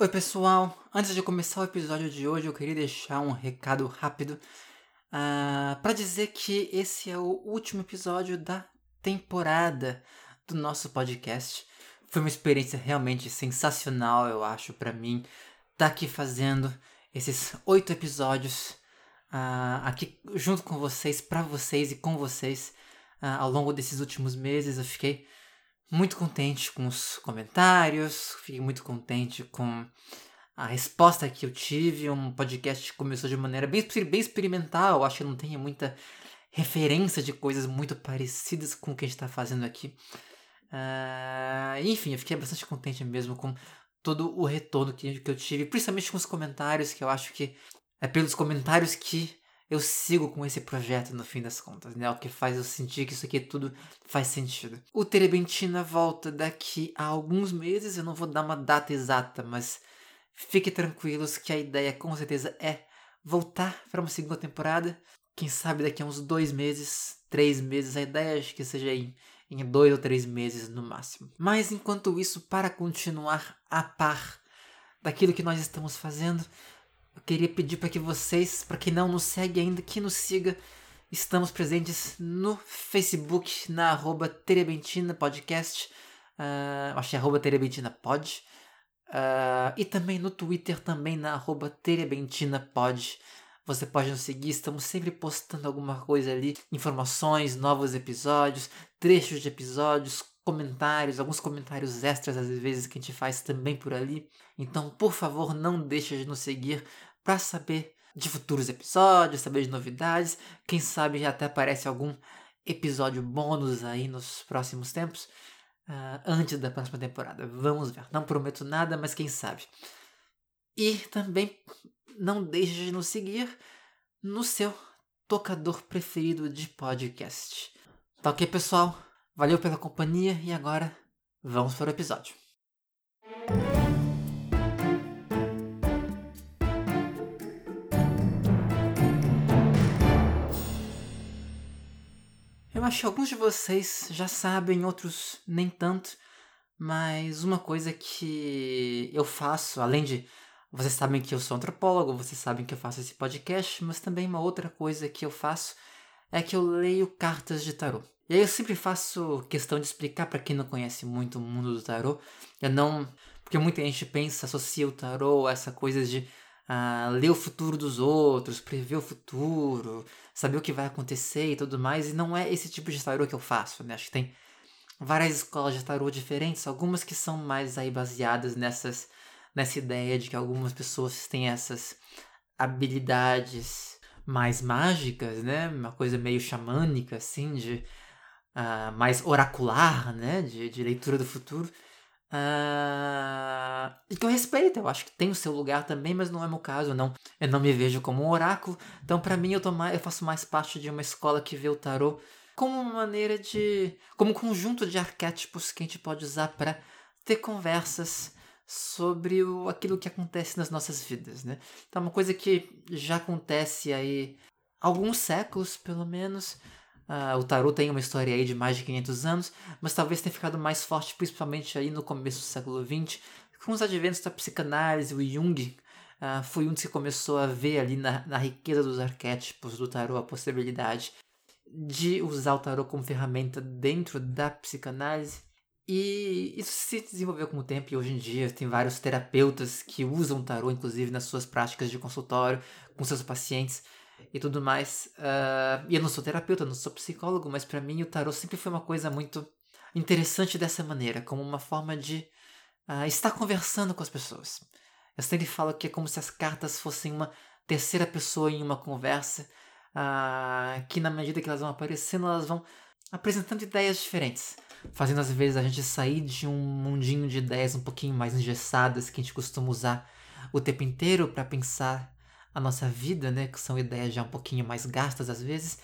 Oi, pessoal! Antes de começar o episódio de hoje, eu queria deixar um recado rápido uh, ah, para dizer que esse é o último episódio da temporada do nosso podcast. Foi uma experiência realmente sensacional, eu acho, para mim, tá aqui fazendo esses oito episódios uh, aqui junto com vocês, para vocês e com vocês uh, ao longo desses últimos meses. Eu fiquei muito contente com os comentários, fiquei muito contente com a resposta que eu tive. Um podcast que começou de maneira bem, bem experimental, acho que não tem muita referência de coisas muito parecidas com o que a gente está fazendo aqui. Uh, enfim, eu fiquei bastante contente mesmo com todo o retorno que, que eu tive, principalmente com os comentários, que eu acho que é pelos comentários que eu sigo com esse projeto no fim das contas, né? O que faz eu sentir que isso aqui tudo faz sentido. O Terebentina volta daqui a alguns meses, eu não vou dar uma data exata, mas fiquem tranquilos que a ideia com certeza é voltar para uma segunda temporada. Quem sabe daqui a uns dois meses, três meses, a ideia acho que seja em, em dois ou três meses no máximo. Mas enquanto isso, para continuar a par daquilo que nós estamos fazendo, queria pedir para que vocês, para quem não nos segue ainda, que nos siga. Estamos presentes no Facebook, na arroba Terebentina Podcast. Uh, acho que é arroba Terebentina Pod. Uh, e também no Twitter, também na arroba Terebentina Pod. Você pode nos seguir, estamos sempre postando alguma coisa ali, informações, novos episódios, trechos de episódios, comentários, alguns comentários extras às vezes que a gente faz também por ali. Então, por favor, não deixe de nos seguir para saber de futuros episódios, saber de novidades. Quem sabe até aparece algum episódio bônus aí nos próximos tempos, uh, antes da próxima temporada. Vamos ver. Não prometo nada, mas quem sabe. E também não deixe de nos seguir no seu tocador preferido de podcast. Tá ok, pessoal? Valeu pela companhia e agora vamos para o episódio. Acho que alguns de vocês já sabem, outros nem tanto, mas uma coisa que eu faço, além de vocês sabem que eu sou antropólogo, vocês sabem que eu faço esse podcast, mas também uma outra coisa que eu faço é que eu leio cartas de tarô. E aí eu sempre faço questão de explicar para quem não conhece muito o mundo do tarô, eu não, porque muita gente pensa, associa o tarô a essa coisa de uh, ler o futuro dos outros, prever o futuro, saber o que vai acontecer e tudo mais. E não é esse tipo de tarô que eu faço, né? Acho que tem várias escolas de tarô diferentes, algumas que são mais aí baseadas nessas nessa ideia de que algumas pessoas têm essas habilidades mais mágicas, né? Uma coisa meio xamânica, assim, de uh, mais oracular, né? De, de leitura do futuro. Uh, e que eu respeito, eu acho que tem o seu lugar também, mas não é meu caso, não. Eu não me vejo como um oráculo, então para mim eu, tô mais, eu faço mais parte de uma escola que vê o tarô como uma maneira de. como um conjunto de arquétipos que a gente pode usar para ter conversas sobre o, aquilo que acontece nas nossas vidas, né? Então, é uma coisa que já acontece aí há alguns séculos, pelo menos, Uh, o tarot tem uma história aí de mais de 500 anos, mas talvez tenha ficado mais forte principalmente aí no começo do século XX, com os adventos da psicanálise, o Jung uh, foi um que começou a ver ali na, na riqueza dos arquétipos do tarot a possibilidade de usar o tarot como ferramenta dentro da psicanálise. E isso se desenvolveu com o tempo e hoje em dia tem vários terapeutas que usam tarot, inclusive nas suas práticas de consultório com seus pacientes e tudo mais. Uh, e eu não sou terapeuta, não sou psicólogo, mas para mim o tarot sempre foi uma coisa muito interessante dessa maneira, como uma forma de uh, estar conversando com as pessoas. Eu sempre falo que é como se as cartas fossem uma terceira pessoa em uma conversa, uh, que na medida que elas vão aparecendo, elas vão apresentando ideias diferentes, fazendo às vezes a gente sair de um mundinho de ideias um pouquinho mais engessadas que a gente costuma usar o tempo inteiro para pensar a nossa vida, né? Que são ideias já um pouquinho mais gastas às vezes,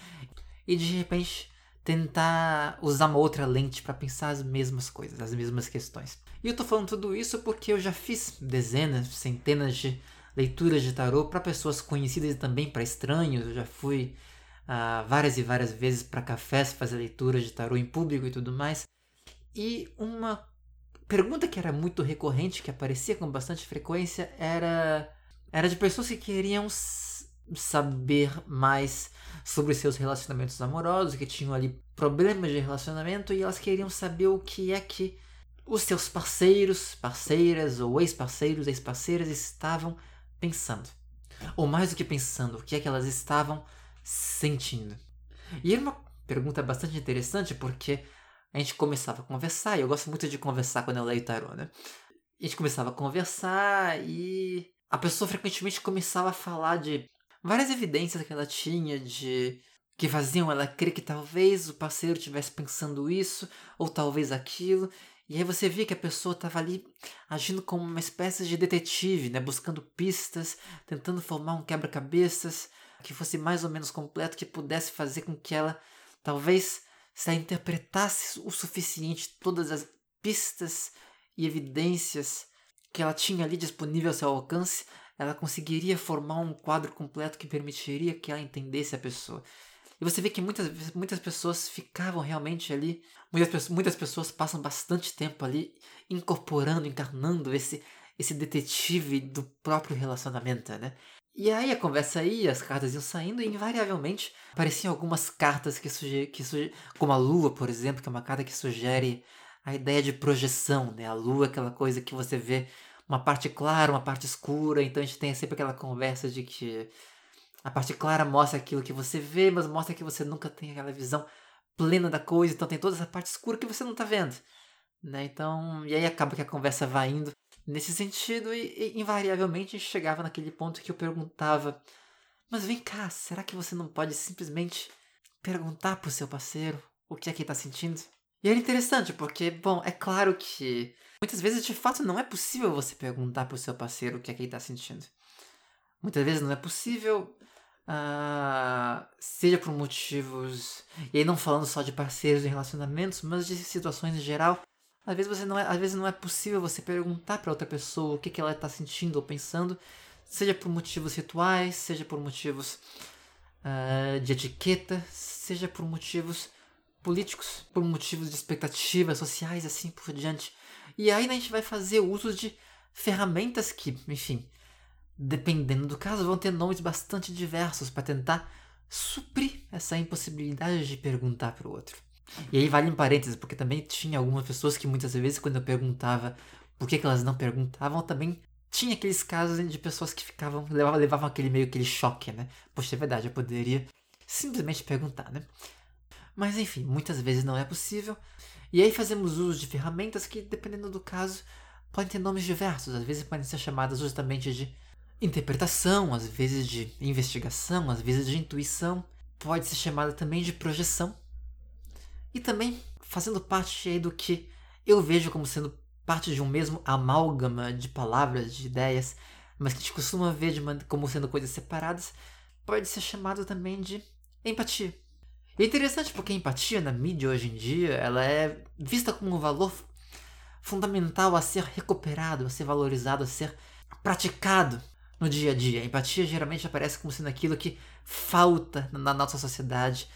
e de repente tentar usar uma outra lente para pensar as mesmas coisas, as mesmas questões. E eu tô falando tudo isso porque eu já fiz dezenas, centenas de leituras de tarô para pessoas conhecidas e também para estranhos. Eu já fui uh, várias e várias vezes para cafés fazer leituras de tarô em público e tudo mais. E uma pergunta que era muito recorrente, que aparecia com bastante frequência, era, era de pessoas que queriam saber mais sobre seus relacionamentos amorosos, que tinham ali problemas de relacionamento e elas queriam saber o que é que os seus parceiros, parceiras ou ex-parceiros, ex-parceiras estavam pensando. Ou mais do que pensando, o que é que elas estavam sentindo. E era uma pergunta bastante interessante porque a gente começava a conversar, e eu gosto muito de conversar quando eu leio tarô, né? A gente começava a conversar e a pessoa frequentemente começava a falar de várias evidências que ela tinha de que faziam ela crer que talvez o parceiro estivesse pensando isso ou talvez aquilo. E aí você via que a pessoa estava ali agindo como uma espécie de detetive, né, buscando pistas, tentando formar um quebra-cabeças que fosse mais ou menos completo, que pudesse fazer com que ela talvez se interpretasse o suficiente todas as pistas e evidências que ela tinha ali disponível ao seu alcance, ela conseguiria formar um quadro completo que permitiria que ela entendesse a pessoa. E você vê que muitas, muitas pessoas ficavam realmente ali, muitas, muitas pessoas passam bastante tempo ali incorporando, encarnando esse, esse detetive do próprio relacionamento, né? E aí a conversa ia, as cartas iam saindo e invariavelmente apareciam algumas cartas que sugerem, que suge como a lua, por exemplo, que é uma carta que sugere a ideia de projeção, né? A lua é aquela coisa que você vê uma parte clara, uma parte escura, então a gente tem sempre aquela conversa de que a parte clara mostra aquilo que você vê, mas mostra que você nunca tem aquela visão plena da coisa, então tem toda essa parte escura que você não está vendo. Né? Então, e aí acaba que a conversa vai indo nesse sentido e, e invariavelmente chegava naquele ponto que eu perguntava: "Mas vem cá, será que você não pode simplesmente perguntar pro seu parceiro o que é que ele tá sentindo?" E era interessante, porque, bom, é claro que muitas vezes de fato não é possível você perguntar pro seu parceiro o que é que ele tá sentindo. Muitas vezes não é possível, uh, seja por motivos. E aí não falando só de parceiros e relacionamentos, mas de situações em geral. Às vezes, você não é, às vezes não é possível você perguntar para outra pessoa o que, que ela está sentindo ou pensando, seja por motivos rituais, seja por motivos uh, de etiqueta, seja por motivos políticos, por motivos de expectativas sociais, assim por diante. E aí a gente vai fazer uso de ferramentas que, enfim, dependendo do caso, vão ter nomes bastante diversos para tentar suprir essa impossibilidade de perguntar para o outro. E aí vale um parênteses, porque também tinha algumas pessoas que muitas vezes quando eu perguntava por que, que elas não perguntavam, também tinha aqueles casos de pessoas que ficavam, levavam, levavam aquele meio aquele choque, né? Poxa, é verdade, eu poderia simplesmente perguntar, né? Mas enfim, muitas vezes não é possível. E aí fazemos uso de ferramentas que, dependendo do caso, podem ter nomes diversos. Às vezes podem ser chamadas justamente de interpretação, às vezes de investigação, às vezes de intuição. Pode ser chamada também de projeção. E também fazendo parte aí do que eu vejo como sendo parte de um mesmo amálgama de palavras, de ideias, mas que a gente costuma ver como sendo coisas separadas, pode ser chamado também de empatia. É interessante porque a empatia na mídia hoje em dia, ela é vista como um valor fundamental a ser recuperado, a ser valorizado, a ser praticado no dia a dia. A empatia geralmente aparece como sendo aquilo que falta na nossa sociedade.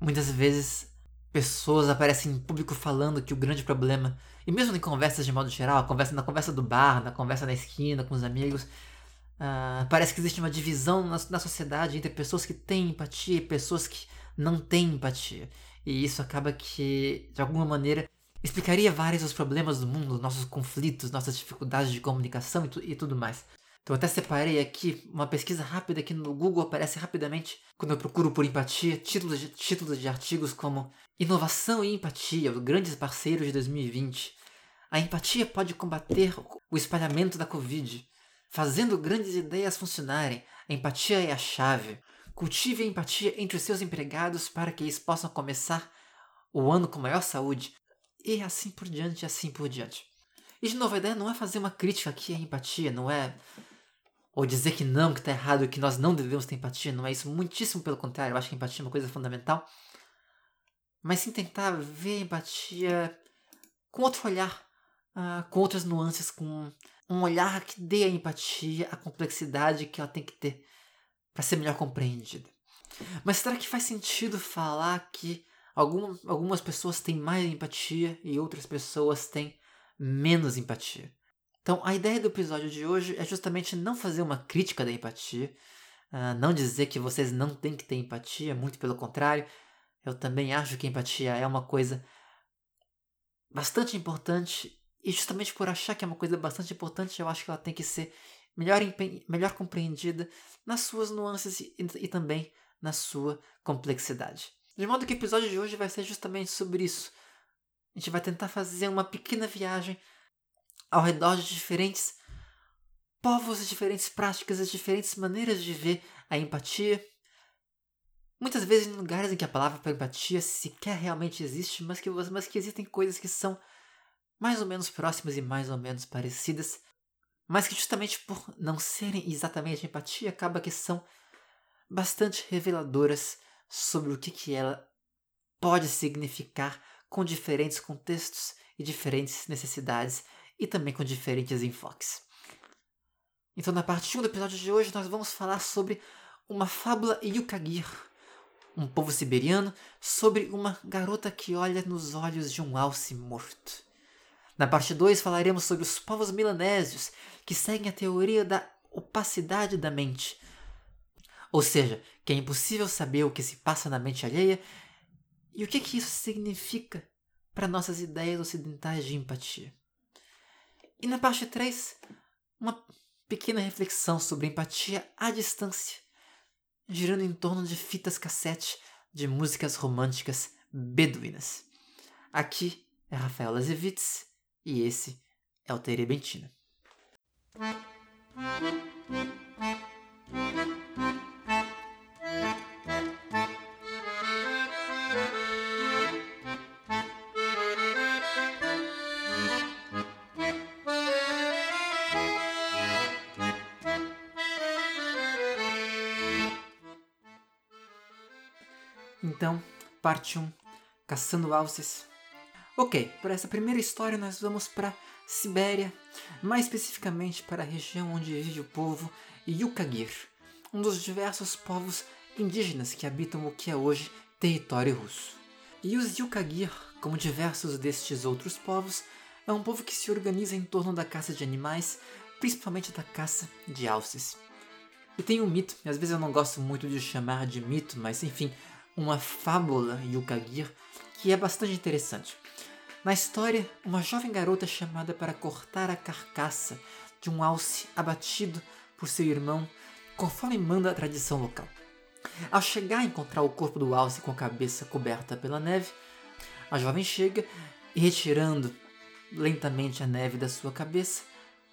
Muitas vezes pessoas aparecem em público falando que o grande problema, e mesmo em conversas de modo geral, conversa, na conversa do bar, na conversa na esquina com os amigos, uh, parece que existe uma divisão na, na sociedade entre pessoas que têm empatia e pessoas que não têm empatia. E isso acaba que, de alguma maneira, explicaria vários dos problemas do mundo, nossos conflitos, nossas dificuldades de comunicação e, tu, e tudo mais. Então até separei aqui uma pesquisa rápida que no Google aparece rapidamente quando eu procuro por empatia, títulos de, títulos de artigos como Inovação e empatia, os grandes parceiros de 2020. A empatia pode combater o espalhamento da Covid, fazendo grandes ideias funcionarem. A empatia é a chave. Cultive a empatia entre os seus empregados para que eles possam começar o ano com maior saúde. E assim por diante, assim por diante. E de novo, a ideia não é fazer uma crítica aqui à empatia, não é. Ou dizer que não, que está errado, que nós não devemos ter empatia, não é isso. Muitíssimo pelo contrário, eu acho que a empatia é uma coisa fundamental. Mas sim tentar ver a empatia com outro olhar, uh, com outras nuances, com um olhar que dê à empatia a complexidade que ela tem que ter para ser melhor compreendida. Mas será que faz sentido falar que algumas pessoas têm mais empatia e outras pessoas têm menos empatia. Então, a ideia do episódio de hoje é justamente não fazer uma crítica da empatia, uh, não dizer que vocês não têm que ter empatia, muito pelo contrário. Eu também acho que empatia é uma coisa bastante importante, e justamente por achar que é uma coisa bastante importante, eu acho que ela tem que ser melhor, melhor compreendida nas suas nuances e, e também na sua complexidade. De modo que o episódio de hoje vai ser justamente sobre isso. A gente vai tentar fazer uma pequena viagem ao redor de diferentes povos, diferentes práticas, diferentes maneiras de ver a empatia. Muitas vezes em lugares em que a palavra para empatia sequer realmente existe, mas que, mas que existem coisas que são mais ou menos próximas e mais ou menos parecidas, mas que justamente por não serem exatamente empatia, acaba que são bastante reveladoras sobre o que, que ela pode significar com diferentes contextos e diferentes necessidades e também com diferentes enfoques. Então, na parte 1 do episódio de hoje, nós vamos falar sobre uma fábula Yukagir, um povo siberiano, sobre uma garota que olha nos olhos de um alce morto. Na parte 2, falaremos sobre os povos milanésios, que seguem a teoria da opacidade da mente, ou seja, que é impossível saber o que se passa na mente alheia e o que, que isso significa para nossas ideias ocidentais de empatia. E na parte 3, uma pequena reflexão sobre empatia à distância, girando em torno de fitas cassete de músicas românticas beduínas. Aqui é Rafael Lazevitz e esse é o Terebentina. Então, parte 1, Caçando Alces. Ok, para essa primeira história nós vamos para Sibéria, mais especificamente para a região onde vive o povo Yukagir, um dos diversos povos indígenas que habitam o que é hoje território russo. E os Yukagir, como diversos destes outros povos, é um povo que se organiza em torno da caça de animais, principalmente da caça de alces. E tem um mito, às vezes eu não gosto muito de chamar de mito, mas enfim, uma fábula Yukagir que é bastante interessante. Na história, uma jovem garota é chamada para cortar a carcaça de um alce abatido por seu irmão, conforme manda a tradição local. Ao chegar a encontrar o corpo do alce com a cabeça coberta pela neve, a jovem chega e, retirando lentamente a neve da sua cabeça,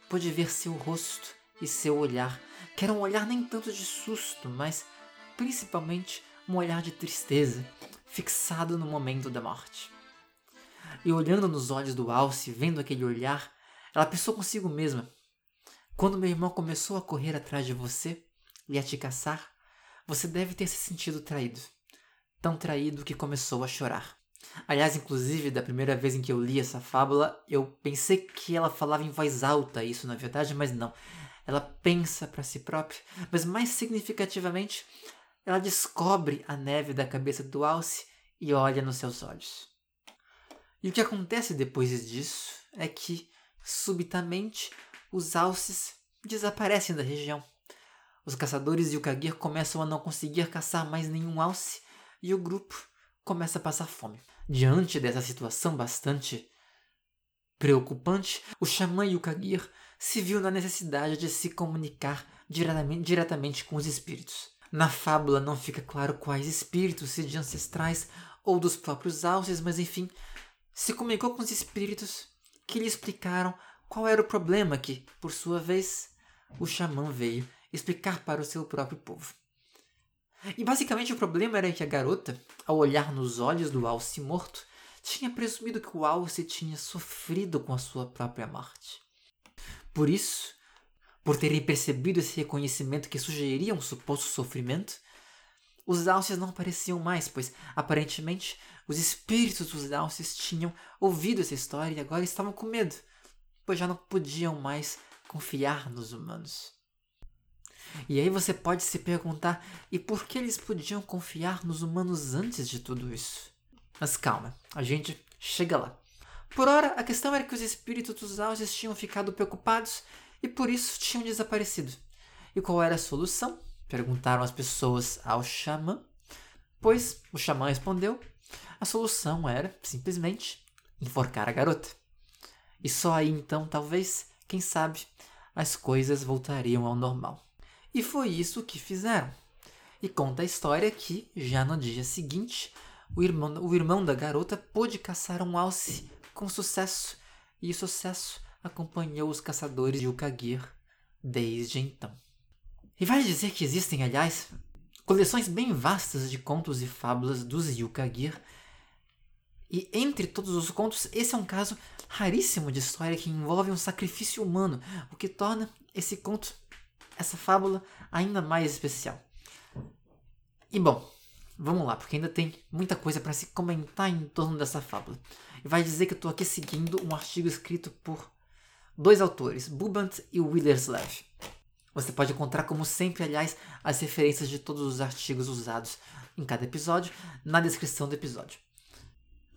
pôde ver seu rosto e seu olhar, que era um olhar nem tanto de susto, mas principalmente um olhar de tristeza, fixado no momento da morte. E olhando nos olhos do Alce, vendo aquele olhar, ela pensou consigo mesma: quando meu irmão começou a correr atrás de você e a te caçar, você deve ter se sentido traído. Tão traído que começou a chorar. Aliás, inclusive, da primeira vez em que eu li essa fábula, eu pensei que ela falava em voz alta isso, na verdade, mas não. Ela pensa para si própria, mas mais significativamente, ela descobre a neve da cabeça do Alce e olha nos seus olhos. E o que acontece depois disso é que, subitamente, os alces desaparecem da região. Os caçadores e o Kagir começam a não conseguir caçar mais nenhum alce e o grupo começa a passar fome. Diante dessa situação bastante preocupante, o xamã e o Kagir se viu na necessidade de se comunicar diretamente, diretamente com os espíritos. Na fábula não fica claro quais espíritos, se de ancestrais ou dos próprios alces, mas enfim, se comunicou com os espíritos que lhe explicaram qual era o problema que, por sua vez, o xamã veio explicar para o seu próprio povo. E basicamente o problema era que a garota, ao olhar nos olhos do alce morto, tinha presumido que o alce tinha sofrido com a sua própria morte. Por isso, por terem percebido esse reconhecimento que sugeria um suposto sofrimento, os alces não apareciam mais, pois aparentemente os espíritos dos alces tinham ouvido essa história e agora estavam com medo, pois já não podiam mais confiar nos humanos. E aí você pode se perguntar: e por que eles podiam confiar nos humanos antes de tudo isso? Mas calma, a gente chega lá. Por ora, a questão era que os espíritos dos Alces tinham ficado preocupados e por isso tinham desaparecido. E qual era a solução? Perguntaram as pessoas ao xamã. Pois o xamã respondeu: a solução era, simplesmente, enforcar a garota. E só aí então, talvez, quem sabe, as coisas voltariam ao normal. E foi isso que fizeram. E conta a história que, já no dia seguinte, o irmão, o irmão da garota pôde caçar um alce com sucesso, e o sucesso acompanhou os caçadores de Ukagir desde então. E vale dizer que existem, aliás, coleções bem vastas de contos e fábulas dos Yukagir. E entre todos os contos, esse é um caso raríssimo de história que envolve um sacrifício humano, o que torna esse conto, essa fábula, ainda mais especial. E bom, vamos lá, porque ainda tem muita coisa para se comentar em torno dessa fábula. E vai dizer que eu estou aqui seguindo um artigo escrito por dois autores, Bubant e Willerslev. Você pode encontrar, como sempre, aliás, as referências de todos os artigos usados em cada episódio na descrição do episódio.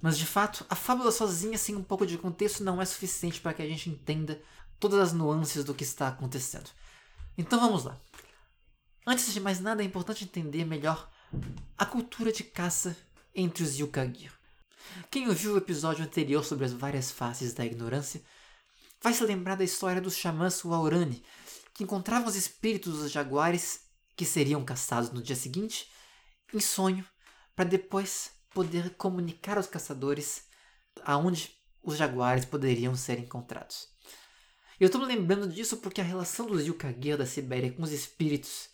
Mas de fato, a fábula sozinha, sem um pouco de contexto, não é suficiente para que a gente entenda todas as nuances do que está acontecendo. Então vamos lá. Antes de mais nada, é importante entender melhor a cultura de caça entre os Yukagir. Quem ouviu o episódio anterior sobre as várias faces da ignorância vai se lembrar da história dos xamãs Waurani, que encontravam os espíritos dos jaguares que seriam caçados no dia seguinte em sonho, para depois poder comunicar aos caçadores aonde os jaguares poderiam ser encontrados. Eu estou me lembrando disso porque a relação dos Yukagir da Sibéria com os espíritos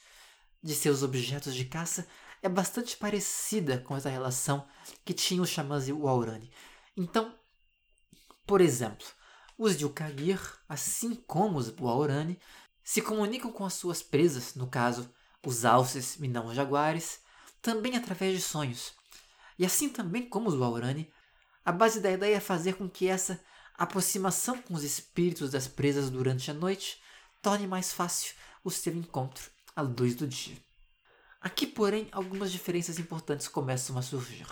de seus objetos de caça é bastante parecida com essa relação que tinham os xamãs Waurani. Então, por exemplo, os Yukagir, assim como os Waurani, se comunicam com as suas presas, no caso, os alces e não os jaguares, também através de sonhos. E assim também como os Waurani, a base da ideia é fazer com que essa aproximação com os espíritos das presas durante a noite torne mais fácil o seu encontro à luz do dia. Aqui, porém, algumas diferenças importantes começam a surgir.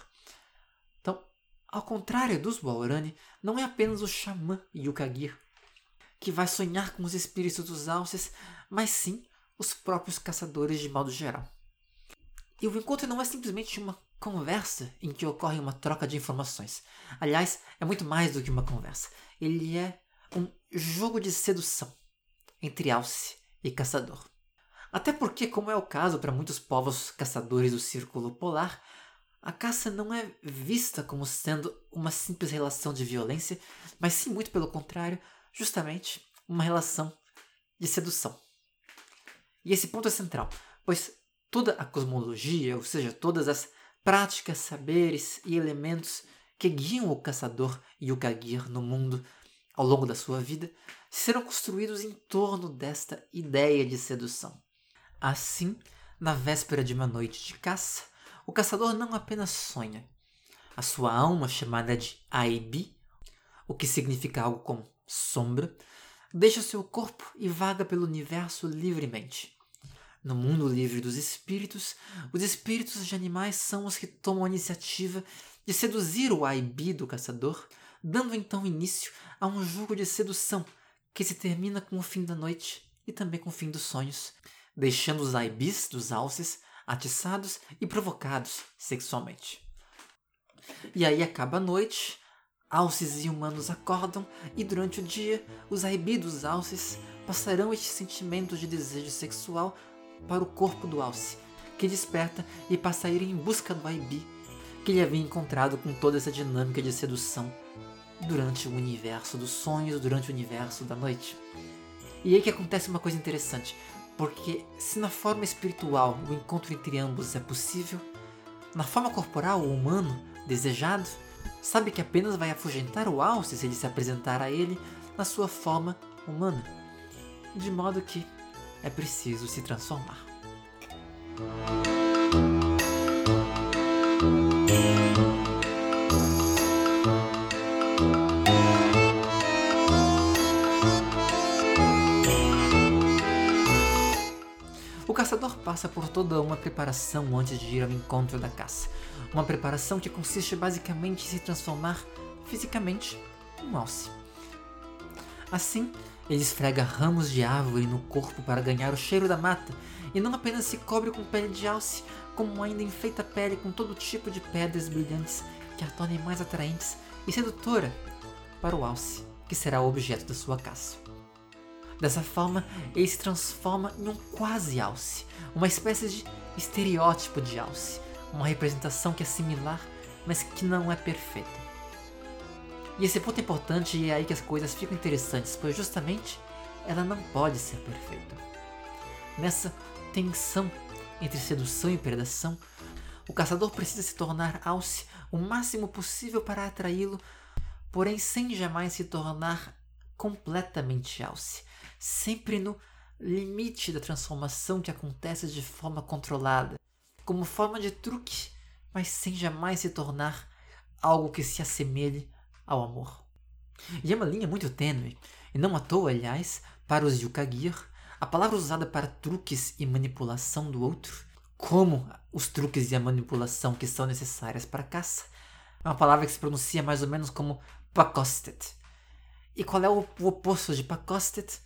Ao contrário dos Waurani, não é apenas o xamã Yukagir que vai sonhar com os espíritos dos alces, mas sim os próprios caçadores de modo geral. E o encontro não é simplesmente uma conversa em que ocorre uma troca de informações. Aliás, é muito mais do que uma conversa. Ele é um jogo de sedução entre alce e caçador. Até porque, como é o caso para muitos povos caçadores do círculo polar, a caça não é vista como sendo uma simples relação de violência, mas sim muito pelo contrário, justamente uma relação de sedução. E esse ponto é central, pois toda a cosmologia, ou seja, todas as práticas, saberes e elementos que guiam o caçador e o gagir no mundo ao longo da sua vida serão construídos em torno desta ideia de sedução. Assim, na véspera de uma noite de caça, o caçador não apenas sonha. A sua alma, chamada de Aibi, o que significa algo como sombra, deixa seu corpo e vaga pelo universo livremente. No mundo livre dos espíritos, os espíritos de animais são os que tomam a iniciativa de seduzir o Aibi do caçador, dando então início a um jogo de sedução que se termina com o fim da noite e também com o fim dos sonhos, deixando os Aibis dos alces atiçados e provocados sexualmente. E aí acaba a noite Alces e humanos acordam e durante o dia os arrebidos alces passarão este sentimento de desejo sexual para o corpo do alce, que desperta e passa a ir em busca do Aibi, que ele havia encontrado com toda essa dinâmica de sedução durante o universo dos sonhos, durante o universo da noite. E aí que acontece uma coisa interessante, porque se na forma espiritual o encontro entre ambos é possível, na forma corporal o humano desejado sabe que apenas vai afugentar o Alce se ele se apresentar a ele na sua forma humana, de modo que é preciso se transformar. Caçador passa por toda uma preparação antes de ir ao encontro da caça. Uma preparação que consiste basicamente em se transformar fisicamente um alce. Assim, ele esfrega ramos de árvore no corpo para ganhar o cheiro da mata, e não apenas se cobre com pele de alce, como ainda enfeita a pele com todo tipo de pedras brilhantes que a tornem mais atraentes e sedutora para o alce, que será o objeto da sua caça. Dessa forma, ele se transforma em um quase alce, uma espécie de estereótipo de alce, uma representação que é similar, mas que não é perfeita. E esse ponto é importante e é aí que as coisas ficam interessantes, pois justamente ela não pode ser perfeita. Nessa tensão entre sedução e predação, o caçador precisa se tornar alce o máximo possível para atraí-lo, porém sem jamais se tornar completamente alce, sempre no limite da transformação que acontece de forma controlada, como forma de truque, mas sem jamais se tornar algo que se assemelhe ao amor. E é uma linha muito tênue, e não à toa, aliás, para os Yukagir, a palavra usada para truques e manipulação do outro, como os truques e a manipulação que são necessárias para a caça, é uma palavra que se pronuncia mais ou menos como pakostet. E qual é o, oposto de pakostet?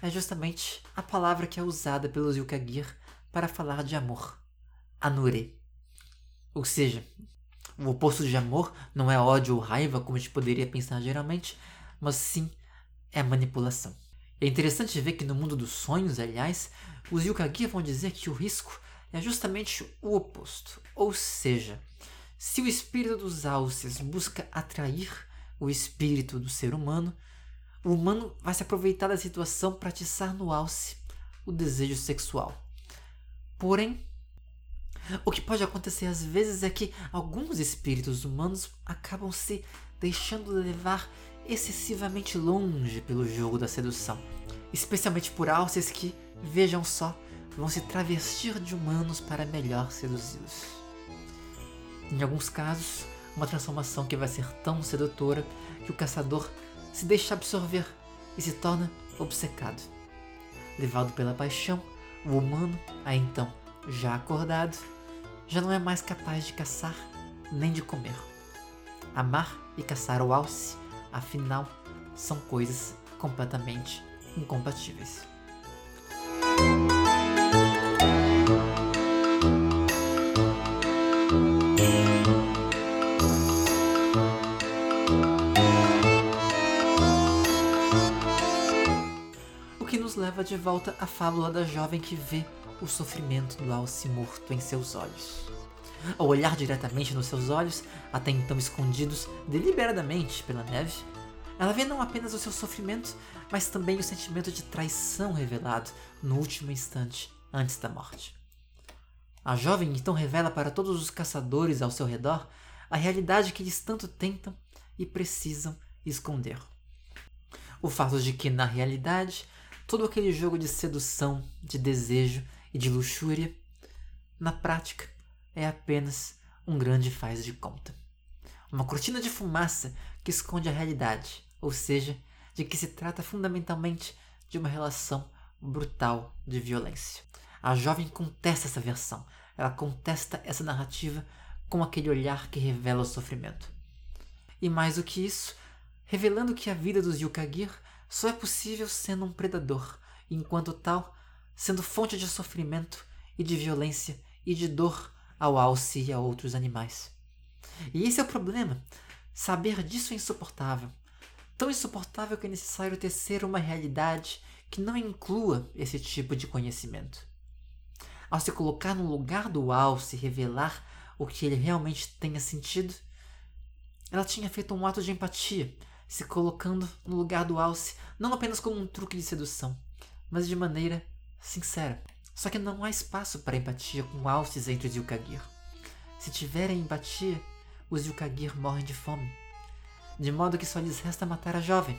É justamente a palavra que é usada pelos Yukagir para falar de amor, anure. Ou seja, o oposto de amor não é ódio ou raiva, como a gente poderia pensar geralmente, mas sim é manipulação. É interessante ver que no mundo dos sonhos, aliás, os Yukagi vão dizer que o risco é justamente o oposto. Ou seja, se o espírito dos alces busca atrair o espírito do ser humano, o humano vai se aproveitar da situação para atiçar no alce o desejo sexual. Porém, o que pode acontecer às vezes é que alguns espíritos humanos acabam se deixando levar excessivamente longe pelo jogo da sedução, especialmente por alces que, vejam só, vão se travestir de humanos para melhor seduzi-los. Em alguns casos, uma transformação que vai ser tão sedutora que o caçador se deixa absorver e se torna obcecado. Levado pela paixão, o humano, aí então já acordado, já não é mais capaz de caçar nem de comer. Amar e caçar o alce, afinal, são coisas completamente incompatíveis. Leva de volta à fábula da jovem que vê o sofrimento do alce morto em seus olhos. Ao olhar diretamente nos seus olhos, até então escondidos deliberadamente pela neve, ela vê não apenas o seu sofrimento, mas também o sentimento de traição revelado no último instante antes da morte. A jovem então revela para todos os caçadores ao seu redor a realidade que eles tanto tentam e precisam esconder. O fato de que, na realidade, todo aquele jogo de sedução, de desejo e de luxúria, na prática, é apenas um grande faz de conta. Uma cortina de fumaça que esconde a realidade, ou seja, de que se trata fundamentalmente de uma relação brutal de violência. A jovem contesta essa versão, ela contesta essa narrativa com aquele olhar que revela o sofrimento. E mais do que isso, revelando que a vida dos Yukagir só é possível sendo um predador, enquanto tal, sendo fonte de sofrimento e de violência e de dor ao alce e a outros animais. E esse é o problema. Saber disso é insuportável. Tão insuportável que é necessário tecer uma realidade que não inclua esse tipo de conhecimento. Ao se colocar no lugar do alce e revelar o que ele realmente tenha sentido, ela tinha feito um ato de empatia, se colocando no lugar do alce não apenas como um truque de sedução, mas de maneira sincera. Só que não há espaço para empatia com alces entre os Yukagir. Se tiverem empatia, os Yukagir morrem de fome. De modo que só lhes resta matar a jovem,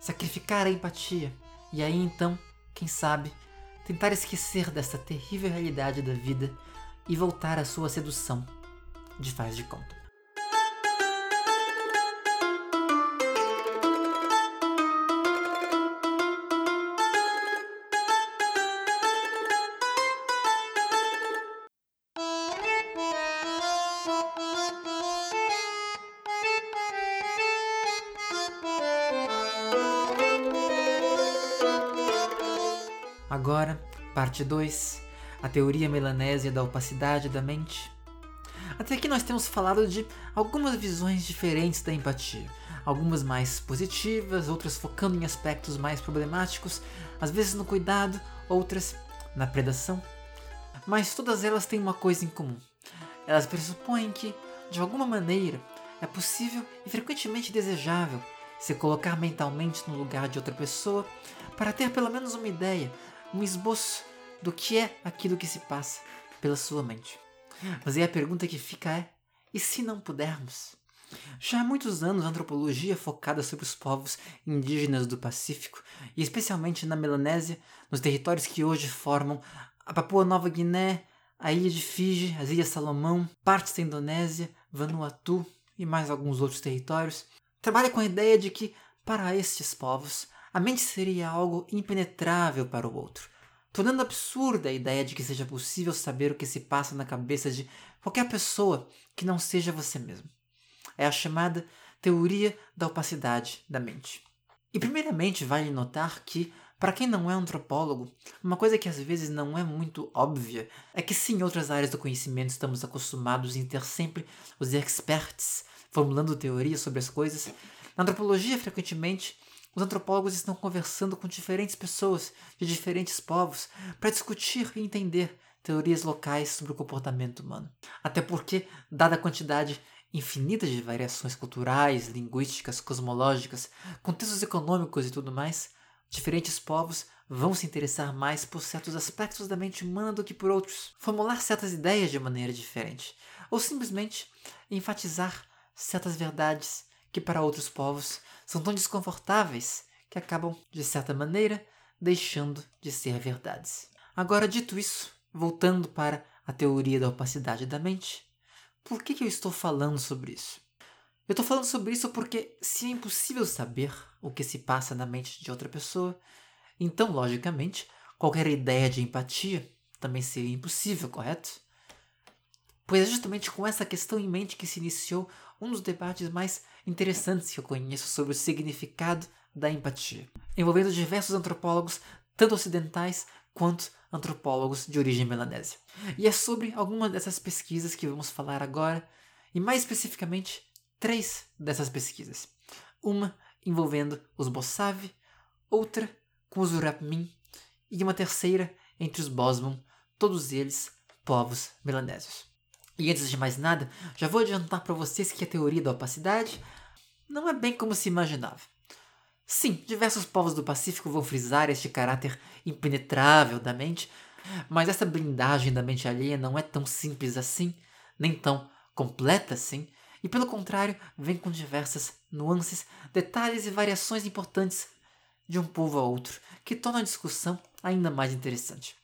sacrificar a empatia, e aí então, quem sabe, tentar esquecer dessa terrível realidade da vida e voltar à sua sedução de faz de conta. Agora, parte 2, a teoria melanésia da opacidade da mente. Até aqui nós temos falado de algumas visões diferentes da empatia, algumas mais positivas, outras focando em aspectos mais problemáticos, às vezes no cuidado, outras na predação. Mas todas elas têm uma coisa em comum. Elas pressupõem que, de alguma maneira, é possível e frequentemente desejável se colocar mentalmente no lugar de outra pessoa para ter pelo menos uma ideia, um esboço do que é aquilo que se passa pela sua mente. Mas aí a pergunta que fica é: e se não pudermos? Já há muitos anos a antropologia focada sobre os povos indígenas do Pacífico, e especialmente na Melanésia, nos territórios que hoje formam a Papua Nova Guiné, a ilha de Fiji, as Ilhas Salomão, partes da Indonésia, Vanuatu e mais alguns outros territórios, trabalha com a ideia de que, para estes povos, a mente seria algo impenetrável para o outro, tornando absurda a ideia de que seja possível saber o que se passa na cabeça de qualquer pessoa que não seja você mesmo. É a chamada teoria da opacidade da mente. E primeiramente vale notar que, para quem não é antropólogo, uma coisa que às vezes não é muito óbvia é que sim, em outras áreas do conhecimento estamos acostumados em ter sempre os experts formulando teorias sobre as coisas. Na antropologia, frequentemente, os antropólogos estão conversando com diferentes pessoas de diferentes povos para discutir e entender teorias locais sobre o comportamento humano. Até porque, dada a quantidade infinita de variações culturais, linguísticas, cosmológicas, contextos econômicos e tudo mais, diferentes povos vão se interessar mais por certos aspectos da mente humana do que por outros, formular certas ideias de maneira diferente, ou simplesmente enfatizar certas verdades que para outros povos são tão desconfortáveis que acabam, de certa maneira, deixando de ser verdades. Agora, dito isso, voltando para a teoria da opacidade da mente, por que, que eu estou falando sobre isso? Eu estou falando sobre isso porque, se é impossível saber o que se passa na mente de outra pessoa, então, logicamente, qualquer ideia de empatia também seria impossível, correto? Pois é justamente com essa questão em mente que se iniciou um dos debates mais interessantes que eu conheço sobre o significado da empatia, envolvendo diversos antropólogos, tanto ocidentais quanto antropólogos de origem melanésia. E é sobre algumas dessas pesquisas que vamos falar agora, e mais especificamente, três dessas pesquisas. Uma envolvendo os Bossave, outra com os Urapmin e uma terceira entre os Bosman, todos eles povos melanésios. E antes de mais nada, já vou adiantar para vocês que a teoria da opacidade não é bem como se imaginava. Sim, diversos povos do Pacífico vão frisar este caráter impenetrável da mente, mas essa blindagem da mente alheia não é tão simples assim, nem tão completa assim, e pelo contrário, vem com diversas nuances, detalhes e variações importantes de um povo a outro, que tornam a discussão ainda mais interessante.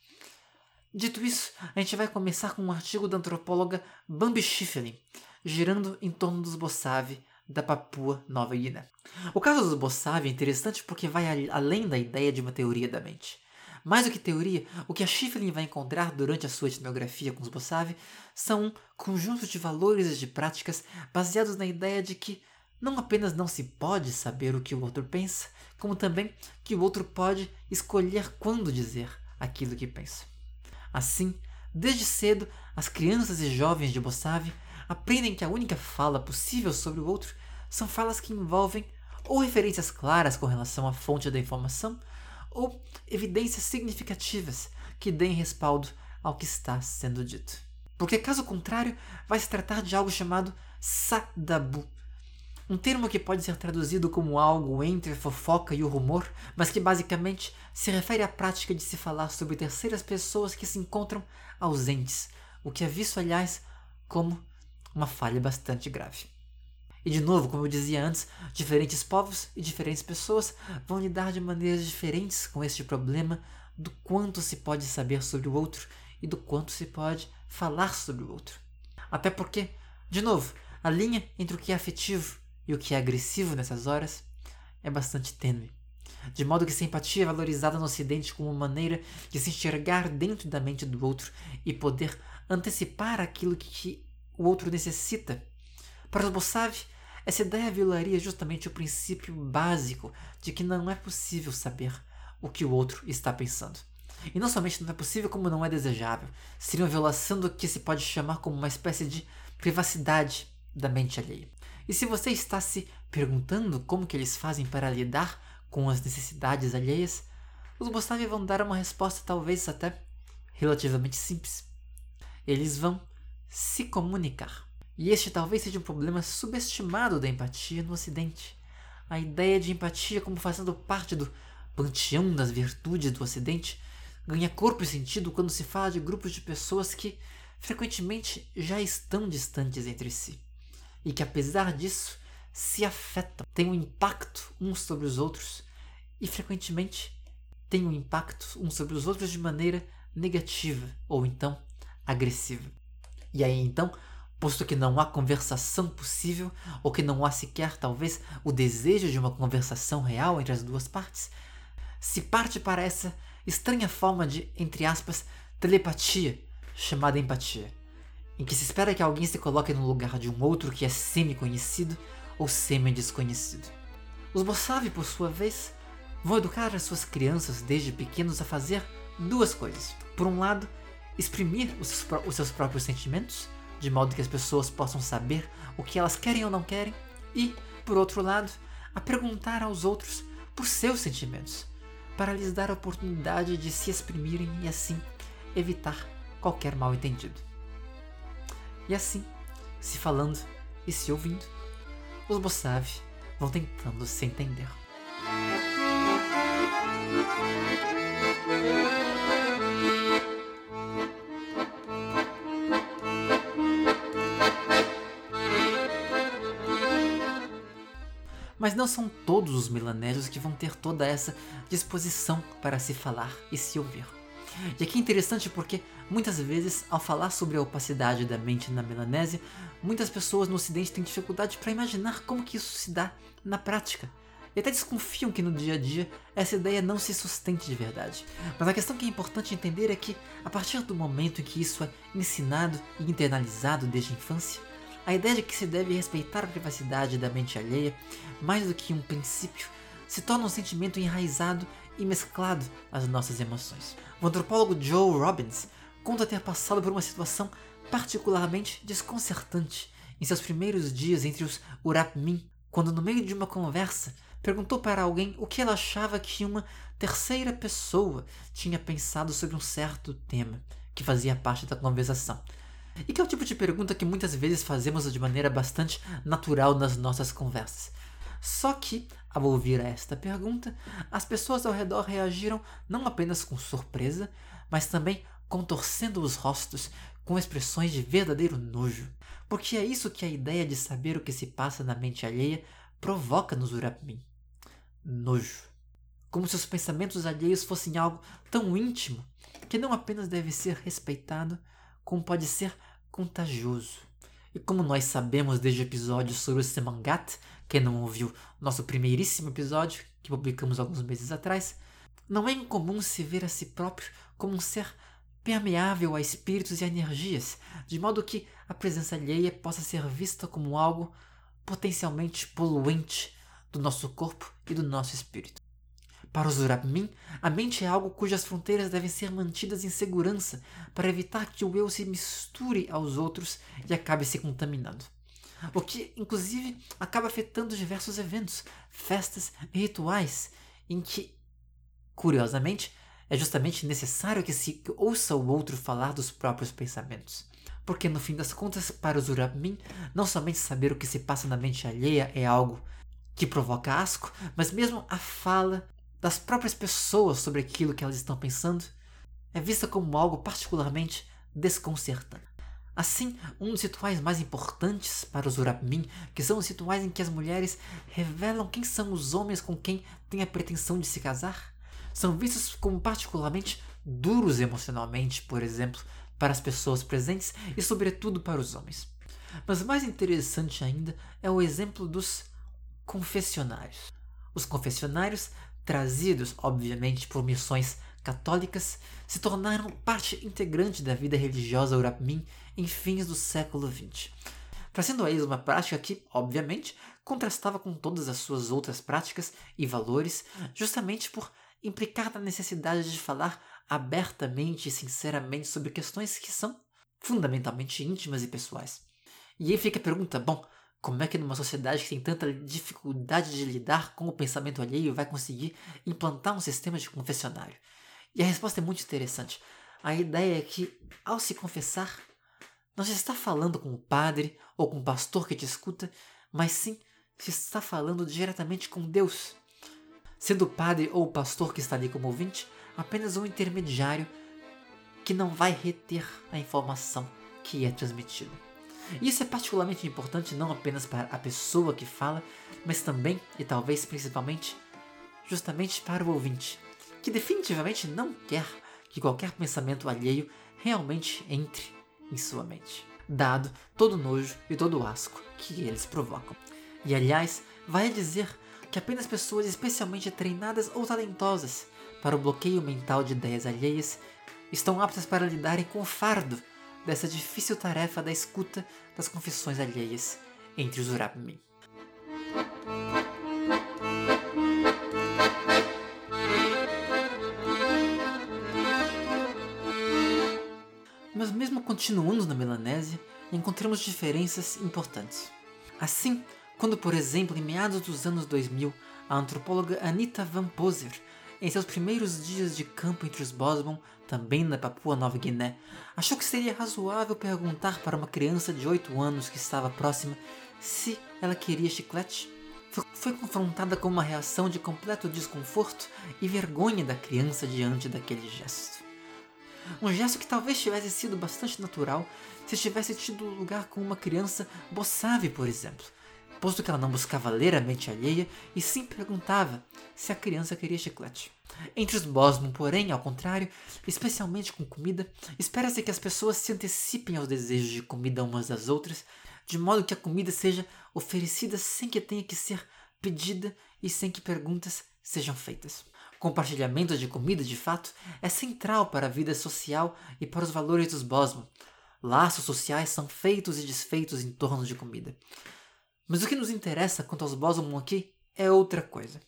Dito isso, a gente vai começar com um artigo da antropóloga Bambi Schiffelin, girando em torno dos Bossave da Papua Nova Guiné. O caso dos Bossave é interessante porque vai além da ideia de uma teoria da mente. Mais do que teoria, o que a Schiffelin vai encontrar durante a sua etnografia com os Bossave são um conjunto de valores e de práticas baseados na ideia de que não apenas não se pode saber o que o outro pensa, como também que o outro pode escolher quando dizer aquilo que pensa. Assim, desde cedo, as crianças e jovens de Bossave aprendem que a única fala possível sobre o outro são falas que envolvem ou referências claras com relação à fonte da informação, ou evidências significativas que deem respaldo ao que está sendo dito. Porque, caso contrário, vai se tratar de algo chamado sadabu, um termo que pode ser traduzido como algo entre a fofoca e o rumor, mas que basicamente se refere à prática de se falar sobre terceiras pessoas que se encontram ausentes, o que é visto, aliás, como uma falha bastante grave. E de novo, como eu dizia antes, diferentes povos e diferentes pessoas vão lidar de maneiras diferentes com este problema do quanto se pode saber sobre o outro e do quanto se pode falar sobre o outro. Até porque, de novo, a linha entre o que é afetivo e o que é agressivo nessas horas é bastante tênue. De modo que simpatia é valorizada no Ocidente como maneira de se enxergar dentro da mente do outro e poder antecipar aquilo que o outro necessita. Para os Bossave, essa ideia violaria justamente o princípio básico de que não é possível saber o que o outro está pensando. E não somente não é possível, como não é desejável. Seria uma violação do que se pode chamar como uma espécie de privacidade da mente alheia. E se você está se perguntando como que eles fazem para lidar com as necessidades alheias, os Bostavi vão dar uma resposta talvez até relativamente simples. Eles vão se comunicar. E este talvez seja um problema subestimado da empatia no Ocidente. A ideia de empatia como fazendo parte do panteão das virtudes do Ocidente ganha corpo e sentido quando se fala de grupos de pessoas que frequentemente já estão distantes entre si e que, apesar disso, se afetam, têm um impacto uns sobre os outros e frequentemente têm um impacto uns sobre os outros de maneira negativa ou então agressiva. E aí então, posto que não há conversação possível ou que não há sequer talvez o desejo de uma conversação real entre as duas partes, se parte para essa estranha forma de, entre aspas, telepatia chamada empatia, em que se espera que alguém se coloque no lugar de um outro que é semi-conhecido ou semi-desconhecido. Os Bossavi, por sua vez, vão educar as suas crianças desde pequenos a fazer duas coisas. Por um lado, exprimir os seus, os seus próprios sentimentos, de modo que as pessoas possam saber o que elas querem ou não querem, e, por outro lado, a perguntar aos outros por seus sentimentos, para lhes dar a oportunidade de se exprimirem e assim evitar qualquer mal entendido. E assim, se falando e se ouvindo, os Bossavi vão tentando se entender. Mas não são todos os milanésios que vão ter toda essa disposição para se falar e se ouvir. E aqui é interessante porque muitas vezes, ao falar sobre a opacidade da mente na Melanésia, muitas pessoas no Ocidente têm dificuldade para imaginar como que isso se dá na prática. E até desconfiam que no dia a dia essa ideia não se sustente de verdade. Mas a questão que é importante entender é que, a partir do momento em que isso é ensinado e internalizado desde a infância, a ideia de que se deve respeitar a privacidade da mente alheia, mais do que um princípio, se torna um sentimento enraizado e mesclado às nossas emoções. O antropólogo Joe Robbins conta ter passado por uma situação particularmente desconcertante em seus primeiros dias entre os Urapmin, quando no meio de uma conversa perguntou para alguém o que ela achava que uma terceira pessoa tinha pensado sobre um certo tema que fazia parte da conversação. E que é o tipo de pergunta que muitas vezes fazemos de maneira bastante natural nas nossas conversas. Só que, ao ouvir esta pergunta, as pessoas ao redor reagiram não apenas com surpresa, mas também contorcendo os rostos com expressões de verdadeiro nojo. Porque é isso que a ideia de saber o que se passa na mente alheia provoca nos Urapmin. Nojo. Como se os pensamentos alheios fossem algo tão íntimo que não apenas deve ser respeitado, como pode ser contagioso. E como nós sabemos desde o episódio sobre o Semangat, quem não ouviu nosso primeiríssimo episódio, que publicamos alguns meses atrás, não é incomum se ver a si próprio como um ser permeável a espíritos e energias, de modo que a presença alheia possa ser vista como algo potencialmente poluente do nosso corpo e do nosso espírito. Para os Urapmin, a mente é algo cujas fronteiras devem ser mantidas em segurança para evitar que o eu se misture aos outros e acabe se contaminando o que inclusive acaba afetando diversos eventos, festas e rituais em que, curiosamente, é justamente necessário que se ouça o outro falar dos próprios pensamentos. Porque no fim das contas, para os Urabmin, não somente saber o que se passa na mente alheia é algo que provoca asco, mas mesmo a fala das próprias pessoas sobre aquilo que elas estão pensando é vista como algo particularmente desconcertante. Assim, um dos rituais mais importantes para os Urapmin, que são os rituais em que as mulheres revelam quem são os homens com quem têm a pretensão de se casar, são vistos como particularmente duros emocionalmente, por exemplo, para as pessoas presentes e, sobretudo, para os homens. Mas mais interessante ainda é o exemplo dos confessionários. Os confessionários, trazidos, obviamente, por missões católicas, se tornaram parte integrante da vida religiosa Urapmin em fins do século XX. Trazendo a eles uma prática que, obviamente, contrastava com todas as suas outras práticas e valores, justamente por implicar na necessidade de falar abertamente e sinceramente sobre questões que são fundamentalmente íntimas e pessoais. E aí fica a pergunta: bom, como é que numa sociedade que tem tanta dificuldade de lidar com o pensamento alheio vai conseguir implantar um sistema de confessionário? E a resposta é muito interessante. A ideia é que, ao se confessar, não se está falando com o padre ou com o pastor que te escuta, mas sim se está falando diretamente com Deus. Sendo o padre ou o pastor que está ali como ouvinte apenas um intermediário que não vai reter a informação que é transmitida. Isso é particularmente importante não apenas para a pessoa que fala, mas também e talvez principalmente justamente para o ouvinte, que definitivamente não quer que qualquer pensamento alheio realmente entre em sua mente, dado todo o nojo e todo o asco que eles provocam. E aliás, vai dizer que apenas pessoas especialmente treinadas ou talentosas para o bloqueio mental de ideias alheias estão aptas para lidarem com o fardo dessa difícil tarefa da escuta das confissões alheias entre os Urabmin. Mas mesmo continuando na Melanésia, encontramos diferenças importantes. Assim, quando, por exemplo, em meados dos anos 2000, a antropóloga Anita Van Poser em seus primeiros dias de campo entre os Bosman, também na Papua Nova Guiné, achou que seria razoável perguntar para uma criança de 8 anos que estava próxima se ela queria chiclete. Foi confrontada com uma reação de completo desconforto e vergonha da criança diante daquele gesto. Um gesto que talvez tivesse sido bastante natural se tivesse tido lugar com uma criança boçave, por exemplo, posto que ela não buscava ler a mente alheia e sim perguntava se a criança queria chiclete. Entre os Bosman, porém, ao contrário, especialmente com comida, espera-se que as pessoas se antecipem aos desejos de comida umas das outras, de modo que a comida seja oferecida sem que tenha que ser pedida e sem que perguntas sejam feitas. Compartilhamento de comida, de fato, é central para a vida social e para os valores dos Bosman. Laços sociais são feitos e desfeitos em torno de comida. Mas o que nos interessa quanto aos Bosman aqui é outra coisa.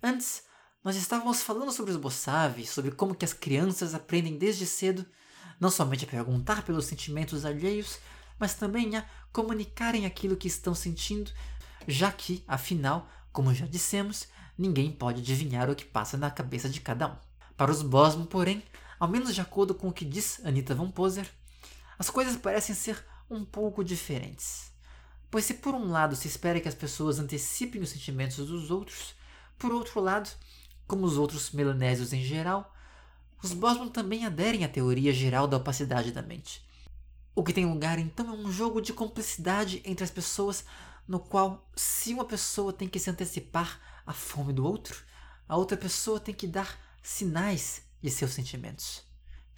Antes, nós estávamos falando sobre os Bossave, sobre como que as crianças aprendem desde cedo não somente a perguntar pelos sentimentos alheios, mas também a comunicarem aquilo que estão sentindo, já que, afinal, como já dissemos, ninguém pode adivinhar o que passa na cabeça de cada um. Para os Bosman, porém, ao menos de acordo com o que diz Anita Van Poser, as coisas parecem ser um pouco diferentes. Pois se por um lado se espera que as pessoas antecipem os sentimentos dos outros, por outro lado, como os outros melanésios em geral, os Bosman também aderem à teoria geral da opacidade da mente. O que tem lugar então é um jogo de complicidade entre as pessoas, no qual, se uma pessoa tem que se antecipar à fome do outro, a outra pessoa tem que dar sinais de seus sentimentos.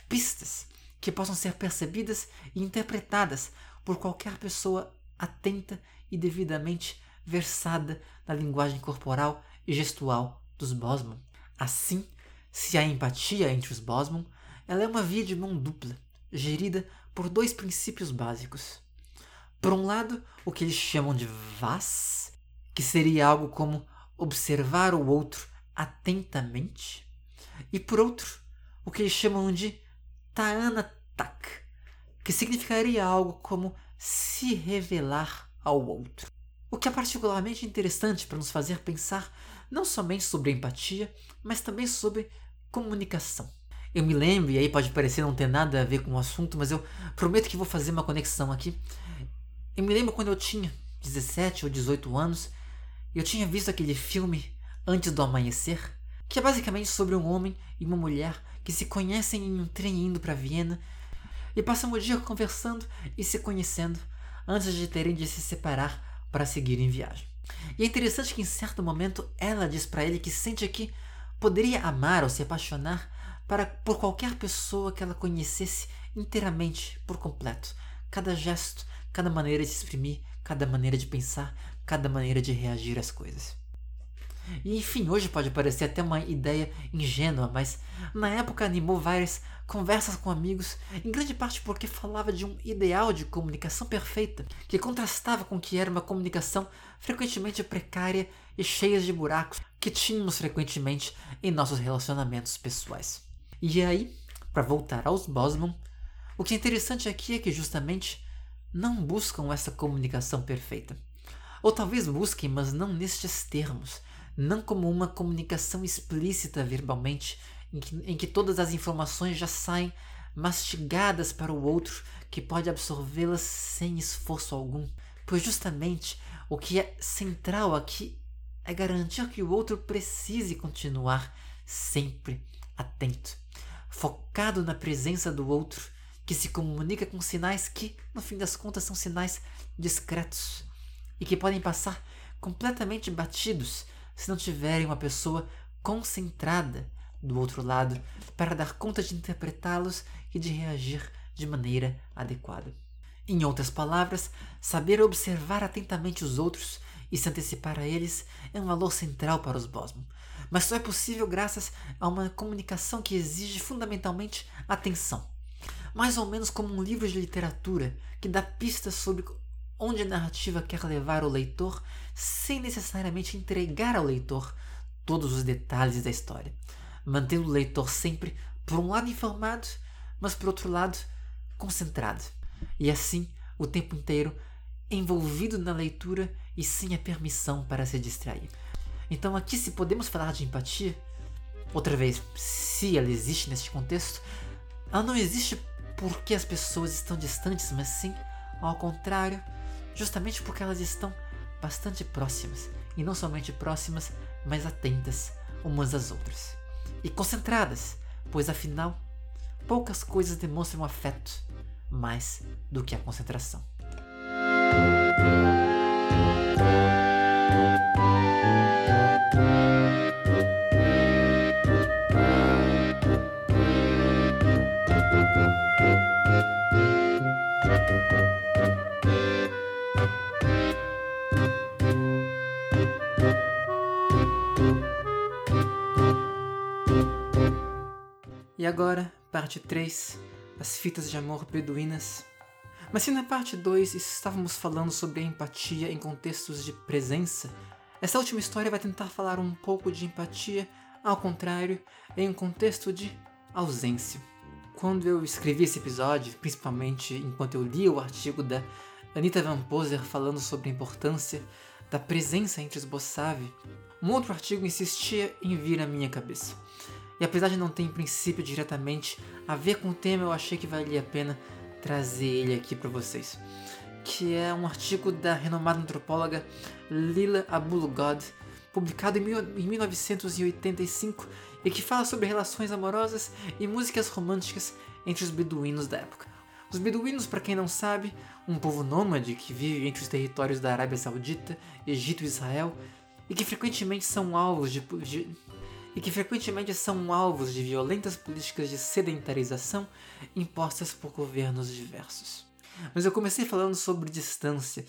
Pistas que possam ser percebidas e interpretadas por qualquer pessoa atenta e devidamente versada na linguagem corporal e gestual dos Bosman. Assim, se há empatia entre os Bosman, ela é uma via de mão dupla, gerida por dois princípios básicos. Por um lado, o que eles chamam de vas, que seria algo como observar o outro atentamente, e por outro, o que eles chamam de taanatak, que significaria algo como se revelar ao outro. O que é particularmente interessante para nos fazer pensar não somente sobre empatia, mas também sobre comunicação. Eu me lembro, e aí pode parecer não ter nada a ver com o assunto, mas eu prometo que vou fazer uma conexão aqui. Eu me lembro quando eu tinha 17 ou 18 anos, eu tinha visto aquele filme Antes do Amanhecer, que é basicamente sobre um homem e uma mulher que se conhecem em um trem indo para Viena e passam o dia conversando e se conhecendo antes de terem de se separar para seguir em viagem. E é interessante que em certo momento ela diz para ele que sente que poderia amar ou se apaixonar para por qualquer pessoa que ela conhecesse inteiramente, por completo. Cada gesto, cada maneira de se exprimir, cada maneira de pensar, cada maneira de reagir às coisas. E enfim, hoje pode parecer até uma ideia ingênua, mas na época animou várias conversas com amigos, em grande parte porque falava de um ideal de comunicação perfeita, que contrastava com o que era uma comunicação frequentemente precária e cheia de buracos que tínhamos frequentemente em nossos relacionamentos pessoais. E aí, para voltar aos Bosman, o que é interessante aqui é que justamente não buscam essa comunicação perfeita. Ou talvez busquem, mas não nestes termos, não como uma comunicação explícita verbalmente, em que, em que todas as informações já saem mastigadas para o outro, que pode absorvê-las sem esforço algum. Pois justamente o que é central aqui é garantir que o outro precise continuar sempre atento, focado na presença do outro, que se comunica com sinais que, no fim das contas, são sinais discretos e que podem passar completamente batidos se não tiverem uma pessoa concentrada do outro lado para dar conta de interpretá-los e de reagir de maneira adequada. Em outras palavras, saber observar atentamente os outros e se antecipar a eles é um valor central para os Bosman, mas só é possível graças a uma comunicação que exige fundamentalmente atenção. Mais ou menos como um livro de literatura que dá pistas sobre onde a narrativa quer levar o leitor sem necessariamente entregar ao leitor todos os detalhes da história, mantendo o leitor sempre, por um lado, informado, mas por outro lado, concentrado, e assim o tempo inteiro envolvido na leitura e sem a permissão para se distrair. Então, aqui, se podemos falar de empatia, outra vez, se ela existe neste contexto, ela não existe porque as pessoas estão distantes, mas sim ao contrário, justamente porque elas estão bastante próximas, e não somente próximas, mas atentas umas às outras. E concentradas, pois afinal, poucas coisas demonstram afeto mais do que a concentração. E agora, parte 3, as fitas de amor beduínas. Mas se na parte 2 estávamos falando sobre a empatia em contextos de presença, essa última história vai tentar falar um pouco de empatia, ao contrário, em um contexto de ausência. Quando eu escrevi esse episódio, principalmente enquanto eu li o artigo da Anita Van Poser falando sobre a importância da presença entre os Bossave, um outro artigo insistia em vir à minha cabeça. E apesar de não ter em princípio diretamente a ver com o tema, eu achei que valia a pena trazer ele aqui para vocês. Que é um artigo da renomada antropóloga Lila Abulugod, publicado em 1985 e que fala sobre relações amorosas e músicas românticas entre os beduínos da época. Os beduínos, para quem não sabe, um povo nômade que vive entre os territórios da Arábia Saudita, Egito e Israel, e que frequentemente são alvos de, de e que frequentemente são alvos de violentas políticas de sedentarização impostas por governos diversos. Mas eu comecei falando sobre distância.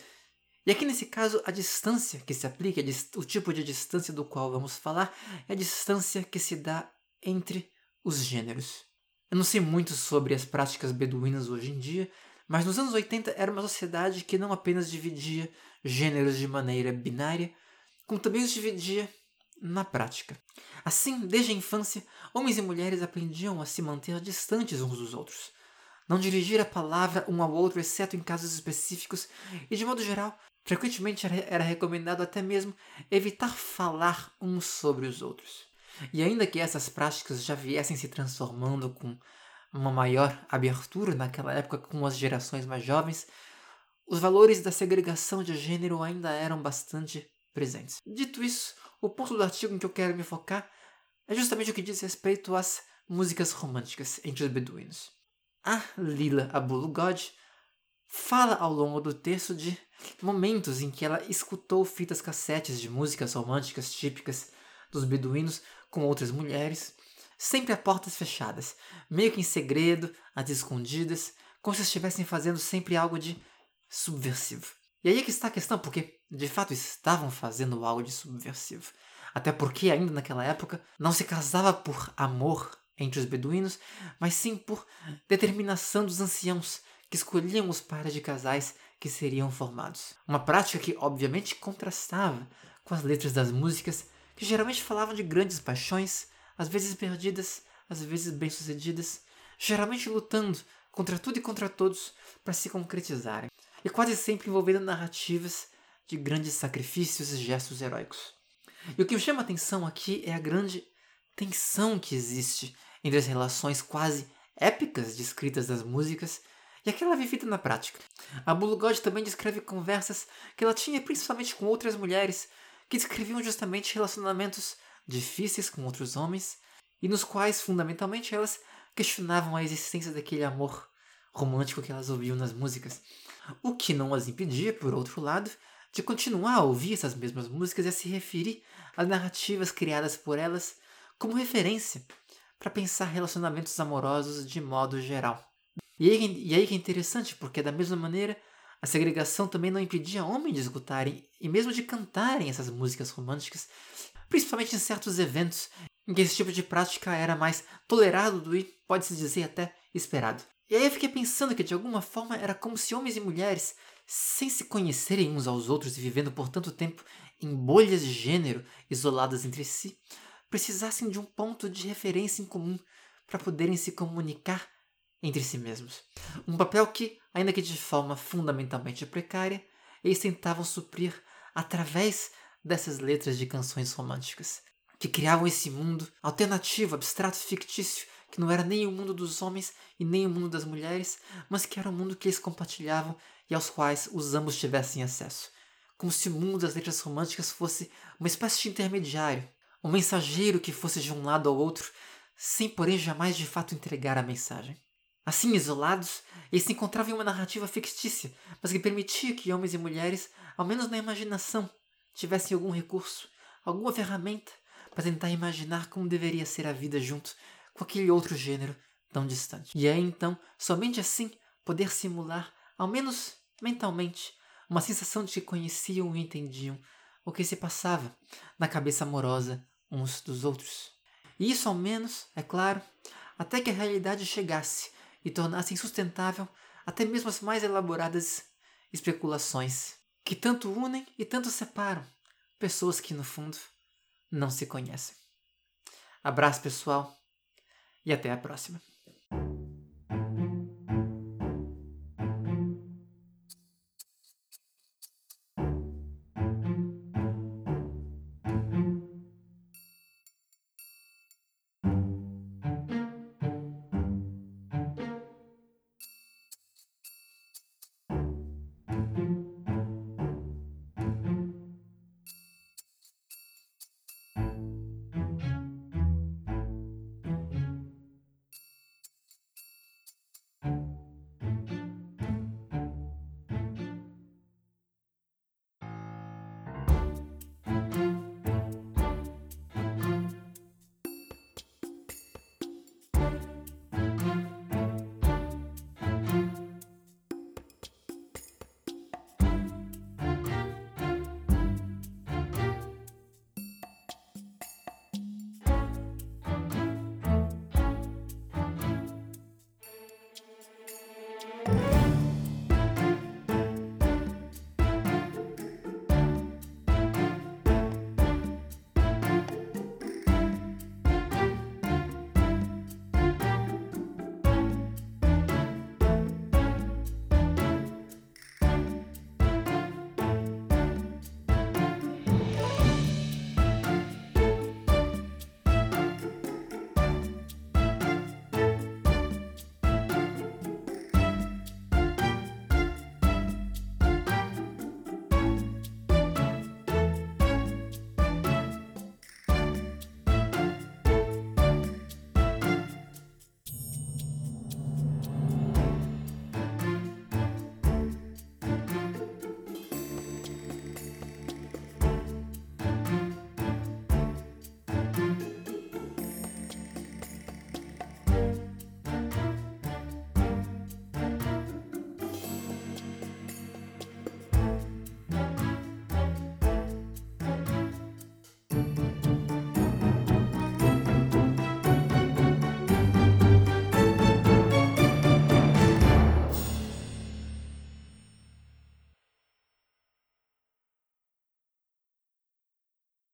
E aqui nesse caso, a distância que se aplica, o tipo de distância do qual vamos falar, é a distância que se dá entre os gêneros. Eu não sei muito sobre as práticas beduínas hoje em dia, mas nos anos 80 era uma sociedade que não apenas dividia gêneros de maneira binária, como também os dividia na prática. Assim, desde a infância, homens e mulheres aprendiam a se manter distantes uns dos outros, não dirigir a palavra um ao outro, exceto em casos específicos, e de modo geral, frequentemente era recomendado até mesmo evitar falar uns sobre os outros. E ainda que essas práticas já viessem se transformando com uma maior abertura naquela época com as gerações mais jovens, os valores da segregação de gênero ainda eram bastante presentes. Dito isso, o ponto do artigo em que eu quero me focar é justamente o que diz respeito às músicas românticas entre os beduínos. A Lila Abulugod fala ao longo do texto de momentos em que ela escutou fitas cassetes de músicas românticas típicas dos beduínos com outras mulheres, sempre a portas fechadas, meio que em segredo, às escondidas, como se estivessem fazendo sempre algo de subversivo. E aí é que está a questão, porque de fato estavam fazendo algo de subversivo. Até porque, ainda naquela época, não se casava por amor entre os beduínos, mas sim por determinação dos anciãos, que escolhiam os pares de casais que seriam formados. Uma prática que, obviamente, contrastava com as letras das músicas, que geralmente falavam de grandes paixões, às vezes perdidas, às vezes bem-sucedidas, geralmente lutando contra tudo e contra todos para se concretizarem, e quase sempre envolvendo narrativas de grandes sacrifícios e gestos heróicos. E o que me chama a atenção aqui é a grande tensão que existe entre as relações quase épicas descritas das músicas e aquela vivida na prática. A Bulugod também descreve conversas que ela tinha principalmente com outras mulheres que descreviam justamente relacionamentos difíceis com outros homens e nos quais, fundamentalmente, elas questionavam a existência daquele amor romântico que elas ouviam nas músicas. O que não as impedia, por outro lado, de continuar a ouvir essas mesmas músicas e a se referir às narrativas criadas por elas como referência para pensar relacionamentos amorosos de modo geral. E aí, e aí que é interessante, porque da mesma maneira a segregação também não impedia homens de escutarem e mesmo de cantarem essas músicas românticas, principalmente em certos eventos em que esse tipo de prática era mais tolerado e, pode-se dizer, até esperado. E aí eu fiquei pensando que de alguma forma era como se homens e mulheres, sem se conhecerem uns aos outros e vivendo por tanto tempo em bolhas de gênero isoladas entre si, precisassem de um ponto de referência em comum para poderem se comunicar entre si mesmos. Um papel que, ainda que de forma fundamentalmente precária, eles tentavam suprir através dessas letras de canções românticas, que criavam esse mundo alternativo, abstrato, fictício, que não era nem o mundo dos homens e nem o mundo das mulheres, mas que era o mundo que eles compartilhavam e aos quais os ambos tivessem acesso. Como se o mundo das letras românticas fosse uma espécie de intermediário, um mensageiro que fosse de um lado ao outro, sem porém jamais de fato entregar a mensagem. Assim, isolados, eles se encontravam em uma narrativa fictícia, mas que permitia que homens e mulheres, ao menos na imaginação, tivessem algum recurso, alguma ferramenta para tentar imaginar como deveria ser a vida junto com aquele outro gênero tão distante. E é então, somente assim, poder simular, ao menos mentalmente, uma sensação de que conheciam e entendiam o que se passava na cabeça amorosa uns dos outros. E isso, ao menos, é claro, até que a realidade chegasse e tornasse insustentável até mesmo as mais elaboradas especulações que tanto unem e tanto separam pessoas que, no fundo, não se conhecem. Abraço, pessoal, e até a próxima.